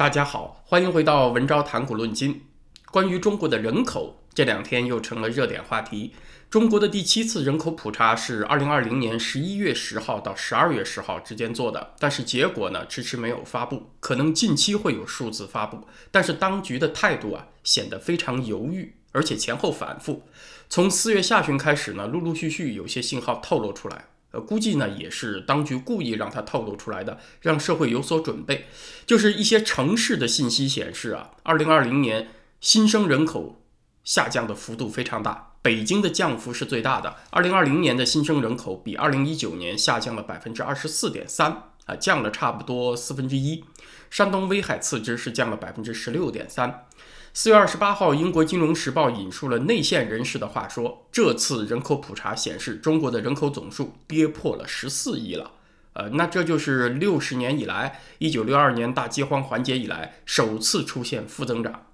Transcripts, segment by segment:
大家好，欢迎回到文昭谈古论今。关于中国的人口，这两天又成了热点话题。中国的第七次人口普查是二零二零年十一月十号到十二月十号之间做的，但是结果呢迟迟没有发布，可能近期会有数字发布。但是当局的态度啊显得非常犹豫，而且前后反复。从四月下旬开始呢，陆陆续续有些信号透露出来。呃，估计呢也是当局故意让它透露出来的，让社会有所准备。就是一些城市的信息显示啊，二零二零年新生人口下降的幅度非常大，北京的降幅是最大的。二零二零年的新生人口比二零一九年下降了百分之二十四点三啊，降了差不多四分之一。山东威海次之是降了百分之十六点三。四月二十八号，英国金融时报引述了内线人士的话说，这次人口普查显示，中国的人口总数跌破了十四亿了。呃，那这就是六十年以来，一九六二年大饥荒缓解以来首次出现负增长。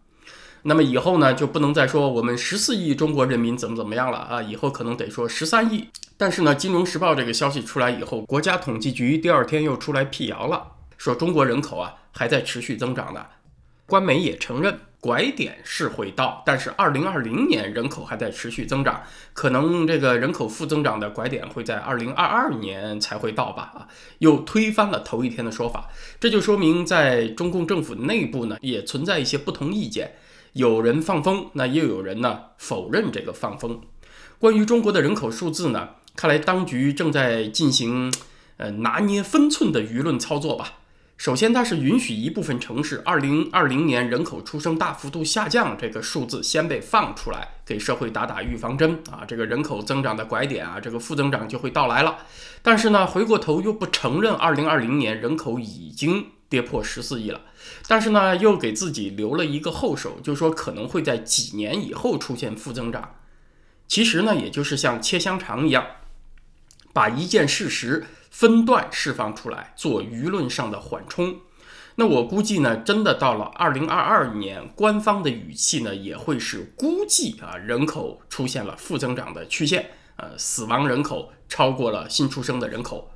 那么以后呢，就不能再说我们十四亿中国人民怎么怎么样了啊，以后可能得说十三亿。但是呢，金融时报这个消息出来以后，国家统计局第二天又出来辟谣了，说中国人口啊还在持续增长的。官媒也承认。拐点是会到，但是二零二零年人口还在持续增长，可能这个人口负增长的拐点会在二零二二年才会到吧？啊，又推翻了头一天的说法，这就说明在中共政府内部呢，也存在一些不同意见，有人放风，那又有人呢否认这个放风。关于中国的人口数字呢，看来当局正在进行呃拿捏分寸的舆论操作吧。首先，它是允许一部分城市二零二零年人口出生大幅度下降这个数字先被放出来，给社会打打预防针啊。这个人口增长的拐点啊，这个负增长就会到来了。但是呢，回过头又不承认二零二零年人口已经跌破十四亿了。但是呢，又给自己留了一个后手，就是说可能会在几年以后出现负增长。其实呢，也就是像切香肠一样，把一件事实。分段释放出来做舆论上的缓冲，那我估计呢，真的到了二零二二年，官方的语气呢也会是估计啊，人口出现了负增长的曲线，呃，死亡人口超过了新出生的人口。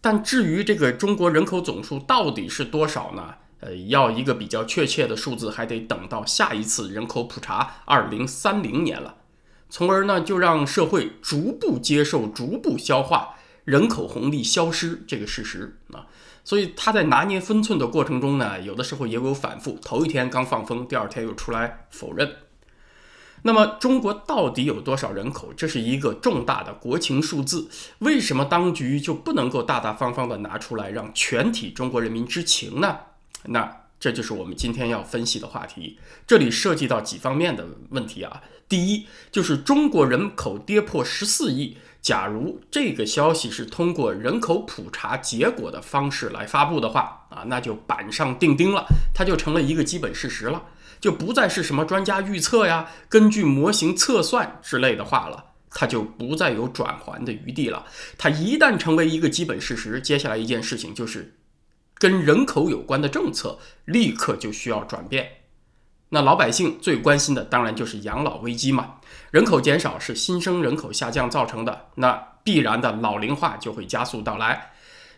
但至于这个中国人口总数到底是多少呢？呃，要一个比较确切的数字，还得等到下一次人口普查二零三零年了，从而呢，就让社会逐步接受、逐步消化。人口红利消失这个事实啊，所以他在拿捏分寸的过程中呢，有的时候也有反复。头一天刚放风，第二天又出来否认。那么中国到底有多少人口？这是一个重大的国情数字。为什么当局就不能够大大方方的拿出来让全体中国人民知情呢？那这就是我们今天要分析的话题。这里涉及到几方面的问题啊。第一，就是中国人口跌破十四亿。假如这个消息是通过人口普查结果的方式来发布的话，啊，那就板上钉钉了，它就成了一个基本事实了，就不再是什么专家预测呀、根据模型测算之类的话了，它就不再有转圜的余地了。它一旦成为一个基本事实，接下来一件事情就是，跟人口有关的政策立刻就需要转变。那老百姓最关心的当然就是养老危机嘛，人口减少是新生人口下降造成的，那必然的老龄化就会加速到来。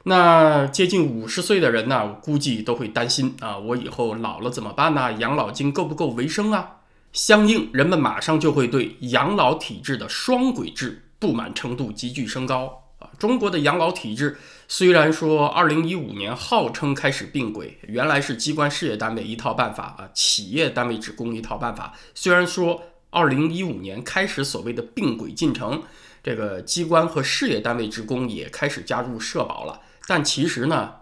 那接近五十岁的人呢，估计都会担心啊，我以后老了怎么办呢？养老金够不够维生啊？相应，人们马上就会对养老体制的双轨制不满程度急剧升高。啊，中国的养老体制虽然说二零一五年号称开始并轨，原来是机关事业单位一套办法啊，企业单位职工一套办法。虽然说二零一五年开始所谓的并轨进程，这个机关和事业单位职工也开始加入社保了，但其实呢，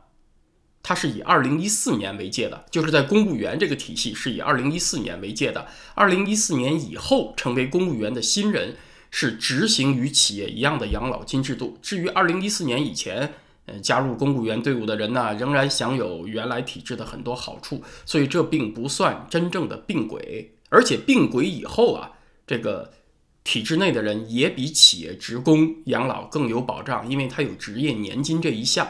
它是以二零一四年为界的，就是在公务员这个体系是以二零一四年为界的。二零一四年以后成为公务员的新人。是执行与企业一样的养老金制度。至于二零一四年以前，呃，加入公务员队伍的人呢，仍然享有原来体制的很多好处，所以这并不算真正的并轨。而且并轨以后啊，这个体制内的人也比企业职工养老更有保障，因为他有职业年金这一项。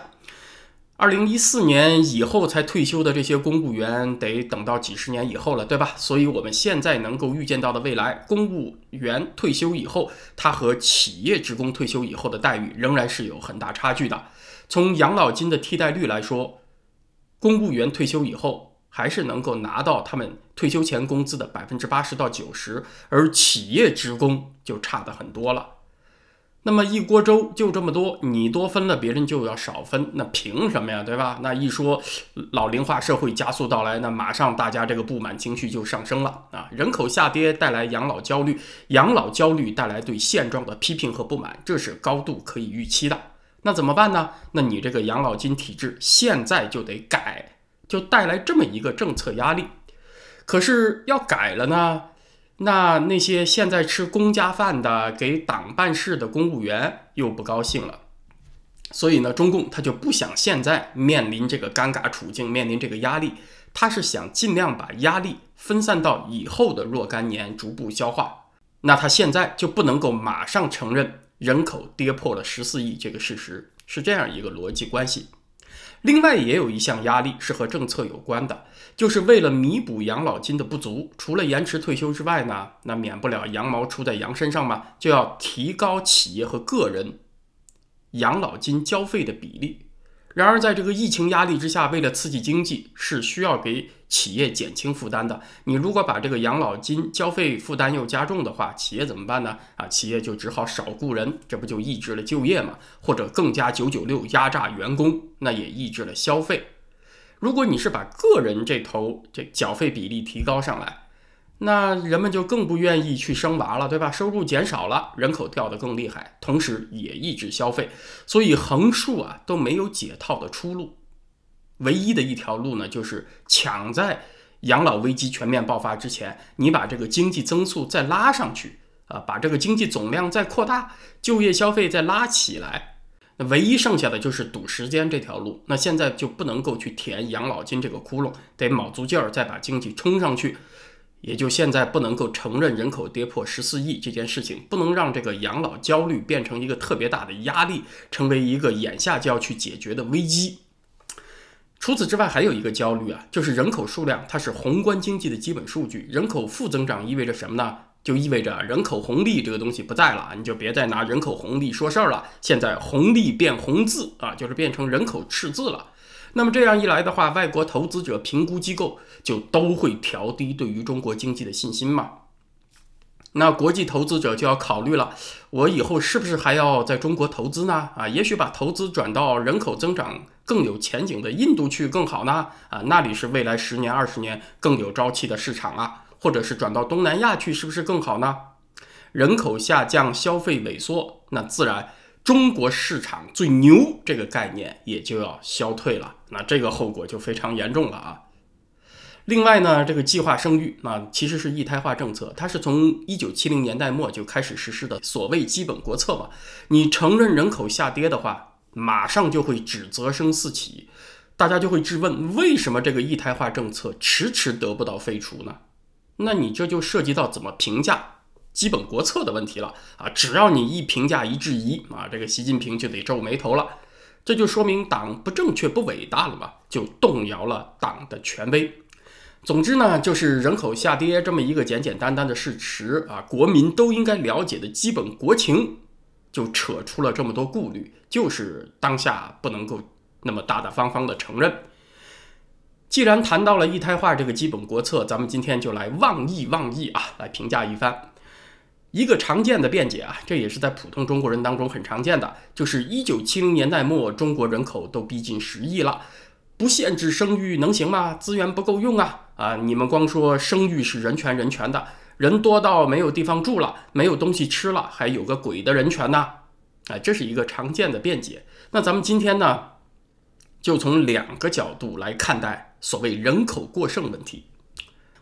二零一四年以后才退休的这些公务员，得等到几十年以后了，对吧？所以，我们现在能够预见到的未来，公务员退休以后，他和企业职工退休以后的待遇仍然是有很大差距的。从养老金的替代率来说，公务员退休以后。还是能够拿到他们退休前工资的百分之八十到九十，而企业职工就差的很多了。那么一锅粥就这么多，你多分了，别人就要少分，那凭什么呀？对吧？那一说老龄化社会加速到来，那马上大家这个不满情绪就上升了啊！人口下跌带来养老焦虑，养老焦虑带来对现状的批评和不满，这是高度可以预期的。那怎么办呢？那你这个养老金体制现在就得改，就带来这么一个政策压力。可是要改了呢？那那些现在吃公家饭的、给党办事的公务员又不高兴了，所以呢，中共他就不想现在面临这个尴尬处境，面临这个压力，他是想尽量把压力分散到以后的若干年，逐步消化。那他现在就不能够马上承认人口跌破了十四亿这个事实，是这样一个逻辑关系。另外，也有一项压力是和政策有关的，就是为了弥补养老金的不足，除了延迟退休之外呢，那免不了羊毛出在羊身上嘛，就要提高企业和个人养老金交费的比例。然而，在这个疫情压力之下，为了刺激经济，是需要给企业减轻负担的。你如果把这个养老金交费负担又加重的话，企业怎么办呢？啊，企业就只好少雇人，这不就抑制了就业吗？或者更加九九六压榨员工，那也抑制了消费。如果你是把个人这头这缴费比例提高上来。那人们就更不愿意去生娃了，对吧？收入减少了，人口掉得更厉害，同时也抑制消费，所以横竖啊都没有解套的出路。唯一的一条路呢，就是抢在养老危机全面爆发之前，你把这个经济增速再拉上去啊，把这个经济总量再扩大，就业消费再拉起来。那唯一剩下的就是赌时间这条路。那现在就不能够去填养老金这个窟窿，得卯足劲儿再把经济冲上去。也就现在不能够承认人口跌破十四亿这件事情，不能让这个养老焦虑变成一个特别大的压力，成为一个眼下就要去解决的危机。除此之外，还有一个焦虑啊，就是人口数量它是宏观经济的基本数据，人口负增长意味着什么呢？就意味着人口红利这个东西不在了，你就别再拿人口红利说事儿了。现在红利变红字啊，就是变成人口赤字了。那么这样一来的话，外国投资者评估机构就都会调低对于中国经济的信心嘛？那国际投资者就要考虑了，我以后是不是还要在中国投资呢？啊，也许把投资转到人口增长更有前景的印度去更好呢？啊，那里是未来十年、二十年更有朝气的市场啊，或者是转到东南亚去，是不是更好呢？人口下降，消费萎缩，那自然。中国市场最牛这个概念也就要消退了，那这个后果就非常严重了啊。另外呢，这个计划生育啊，其实是一胎化政策，它是从一九七零年代末就开始实施的所谓基本国策嘛。你承认人口下跌的话，马上就会指责声四起，大家就会质问为什么这个一胎化政策迟迟得不到废除呢？那你这就涉及到怎么评价。基本国策的问题了啊！只要你一评价一质疑啊，这个习近平就得皱眉头了，这就说明党不正确不伟大了嘛，就动摇了党的权威。总之呢，就是人口下跌这么一个简简单单的事实啊，国民都应该了解的基本国情，就扯出了这么多顾虑，就是当下不能够那么大大方方的承认。既然谈到了一胎化这个基本国策，咱们今天就来妄议妄议啊，来评价一番。一个常见的辩解啊，这也是在普通中国人当中很常见的，就是一九七零年代末，中国人口都逼近十亿了，不限制生育能行吗？资源不够用啊！啊，你们光说生育是人权人权的，人多到没有地方住了，没有东西吃了，还有个鬼的人权呢？啊，这是一个常见的辩解。那咱们今天呢，就从两个角度来看待所谓人口过剩问题。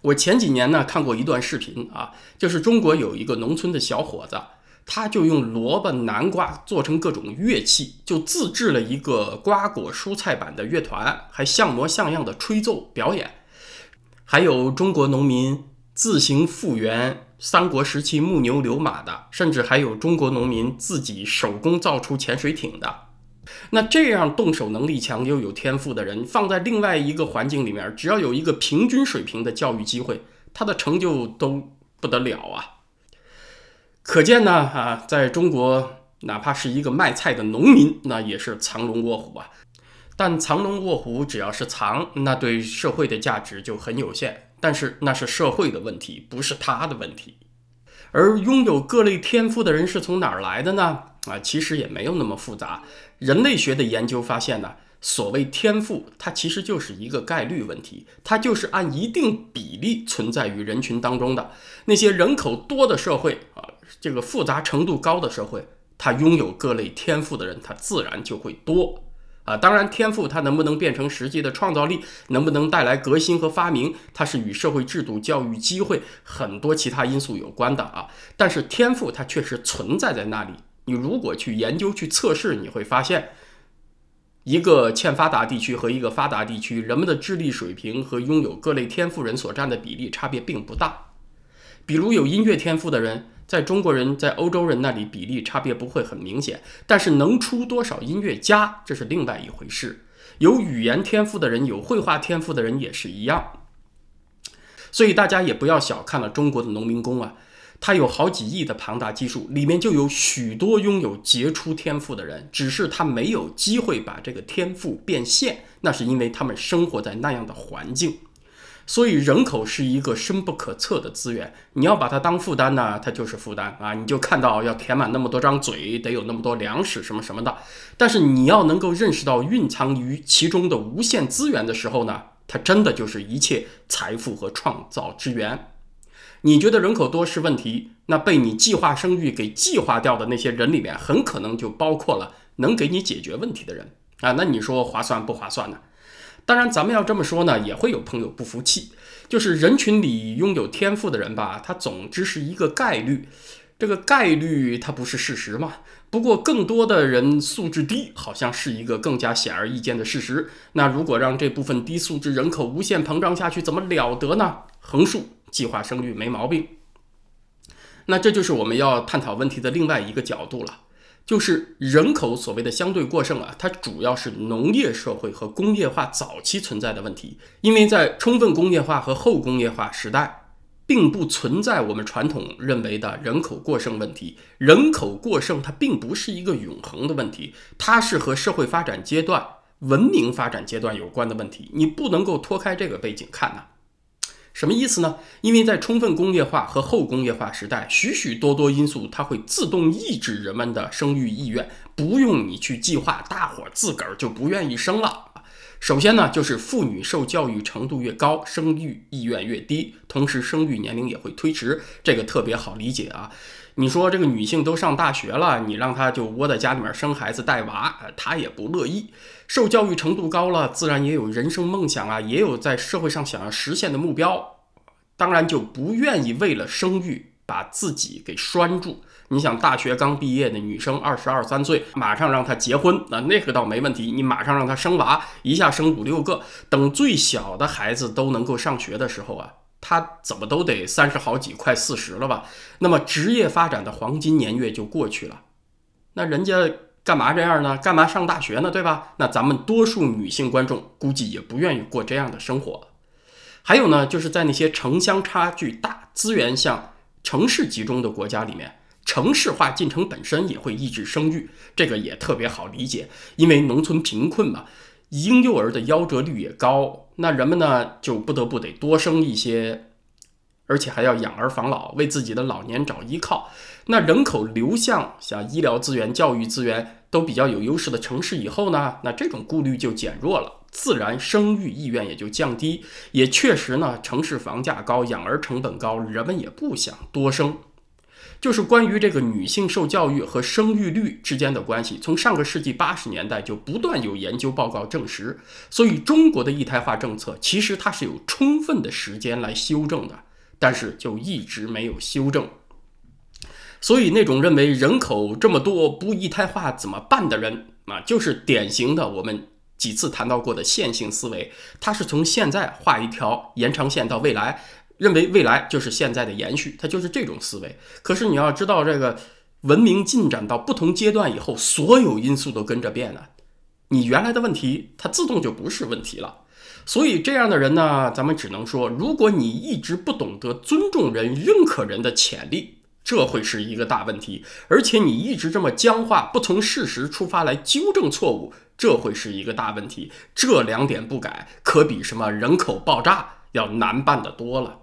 我前几年呢看过一段视频啊，就是中国有一个农村的小伙子，他就用萝卜、南瓜做成各种乐器，就自制了一个瓜果蔬菜版的乐团，还像模像样的吹奏表演。还有中国农民自行复原三国时期木牛流马的，甚至还有中国农民自己手工造出潜水艇的。那这样动手能力强又有天赋的人，放在另外一个环境里面，只要有一个平均水平的教育机会，他的成就都不得了啊！可见呢，啊，在中国，哪怕是一个卖菜的农民，那也是藏龙卧虎啊。但藏龙卧虎，只要是藏，那对社会的价值就很有限。但是那是社会的问题，不是他的问题。而拥有各类天赋的人是从哪儿来的呢？啊，其实也没有那么复杂。人类学的研究发现呢，所谓天赋，它其实就是一个概率问题，它就是按一定比例存在于人群当中的。那些人口多的社会啊，这个复杂程度高的社会，它拥有各类天赋的人，它自然就会多。啊，当然，天赋它能不能变成实际的创造力，能不能带来革新和发明，它是与社会制度、教育机会很多其他因素有关的啊。但是天赋它确实存在在那里。你如果去研究、去测试，你会发现，一个欠发达地区和一个发达地区，人们的智力水平和拥有各类天赋人所占的比例差别并不大。比如有音乐天赋的人。在中国人在欧洲人那里比例差别不会很明显，但是能出多少音乐家这是另外一回事。有语言天赋的人，有绘画天赋的人也是一样。所以大家也不要小看了中国的农民工啊，他有好几亿的庞大基数，里面就有许多拥有杰出天赋的人，只是他没有机会把这个天赋变现，那是因为他们生活在那样的环境。所以人口是一个深不可测的资源，你要把它当负担呢，它就是负担啊！你就看到要填满那么多张嘴，得有那么多粮食什么什么的。但是你要能够认识到蕴藏于其中的无限资源的时候呢，它真的就是一切财富和创造之源。你觉得人口多是问题，那被你计划生育给计划掉的那些人里面，很可能就包括了能给你解决问题的人啊！那你说划算不划算呢？当然，咱们要这么说呢，也会有朋友不服气。就是人群里拥有天赋的人吧，他总之是一个概率，这个概率它不是事实嘛。不过，更多的人素质低，好像是一个更加显而易见的事实。那如果让这部分低素质人口无限膨胀下去，怎么了得呢？横竖计划生育没毛病。那这就是我们要探讨问题的另外一个角度了。就是人口所谓的相对过剩啊，它主要是农业社会和工业化早期存在的问题。因为在充分工业化和后工业化时代，并不存在我们传统认为的人口过剩问题。人口过剩它并不是一个永恒的问题，它是和社会发展阶段、文明发展阶段有关的问题。你不能够脱开这个背景看呐。什么意思呢？因为在充分工业化和后工业化时代，许许多多因素它会自动抑制人们的生育意愿，不用你去计划，大伙儿自个儿就不愿意生了。首先呢，就是妇女受教育程度越高，生育意愿越低，同时生育年龄也会推迟，这个特别好理解啊。你说这个女性都上大学了，你让她就窝在家里面生孩子带娃，她也不乐意。受教育程度高了，自然也有人生梦想啊，也有在社会上想要实现的目标，当然就不愿意为了生育把自己给拴住。你想，大学刚毕业的女生二十二三岁，马上让她结婚，那那个倒没问题。你马上让她生娃，一下生五六个，等最小的孩子都能够上学的时候啊。她怎么都得三十好几，快四十了吧？那么职业发展的黄金年月就过去了。那人家干嘛这样呢？干嘛上大学呢？对吧？那咱们多数女性观众估计也不愿意过这样的生活。还有呢，就是在那些城乡差距大、资源向城市集中的国家里面，城市化进程本身也会抑制生育，这个也特别好理解，因为农村贫困嘛。婴幼儿的夭折率也高，那人们呢就不得不得多生一些，而且还要养儿防老，为自己的老年找依靠。那人口流向像医疗资源、教育资源都比较有优势的城市以后呢，那这种顾虑就减弱了，自然生育意愿也就降低。也确实呢，城市房价高，养儿成本高，人们也不想多生。就是关于这个女性受教育和生育率之间的关系，从上个世纪八十年代就不断有研究报告证实。所以中国的一胎化政策其实它是有充分的时间来修正的，但是就一直没有修正。所以那种认为人口这么多不一胎化怎么办的人啊，就是典型的我们几次谈到过的线性思维，他是从现在画一条延长线到未来。认为未来就是现在的延续，它就是这种思维。可是你要知道，这个文明进展到不同阶段以后，所有因素都跟着变了。你原来的问题，它自动就不是问题了。所以这样的人呢，咱们只能说，如果你一直不懂得尊重人、认可人的潜力，这会是一个大问题。而且你一直这么僵化，不从事实出发来纠正错误，这会是一个大问题。这两点不改，可比什么人口爆炸要难办得多了。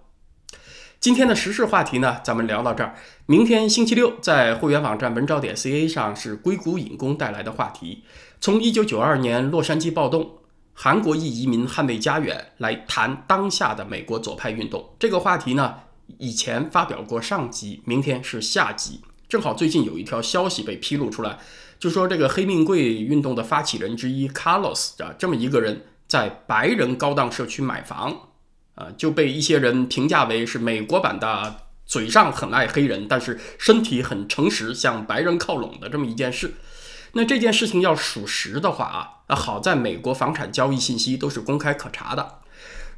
今天的时事话题呢，咱们聊到这儿。明天星期六，在会员网站文招点 ca 上是硅谷引工带来的话题，从一九九二年洛杉矶暴动。韩国裔移民捍卫家园，来谈当下的美国左派运动这个话题呢？以前发表过上集，明天是下集。正好最近有一条消息被披露出来，就说这个黑命贵运动的发起人之一 Carlos 啊，这么一个人在白人高档社区买房，啊，就被一些人评价为是美国版的嘴上很爱黑人，但是身体很诚实，向白人靠拢的这么一件事。那这件事情要属实的话啊，那好在美国房产交易信息都是公开可查的。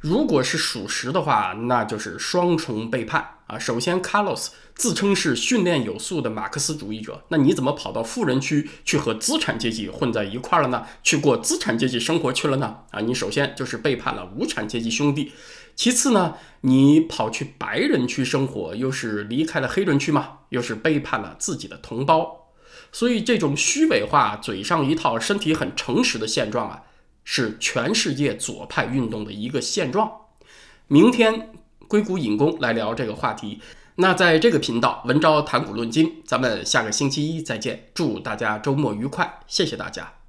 如果是属实的话，那就是双重背叛啊！首先，Carlos 自称是训练有素的马克思主义者，那你怎么跑到富人区去和资产阶级混在一块儿了呢？去过资产阶级生活去了呢？啊，你首先就是背叛了无产阶级兄弟。其次呢，你跑去白人区生活，又是离开了黑人区嘛，又是背叛了自己的同胞。所以，这种虚伪化、嘴上一套、身体很诚实的现状啊，是全世界左派运动的一个现状。明天硅谷引工来聊这个话题。那在这个频道文昭谈股论金，咱们下个星期一再见。祝大家周末愉快，谢谢大家。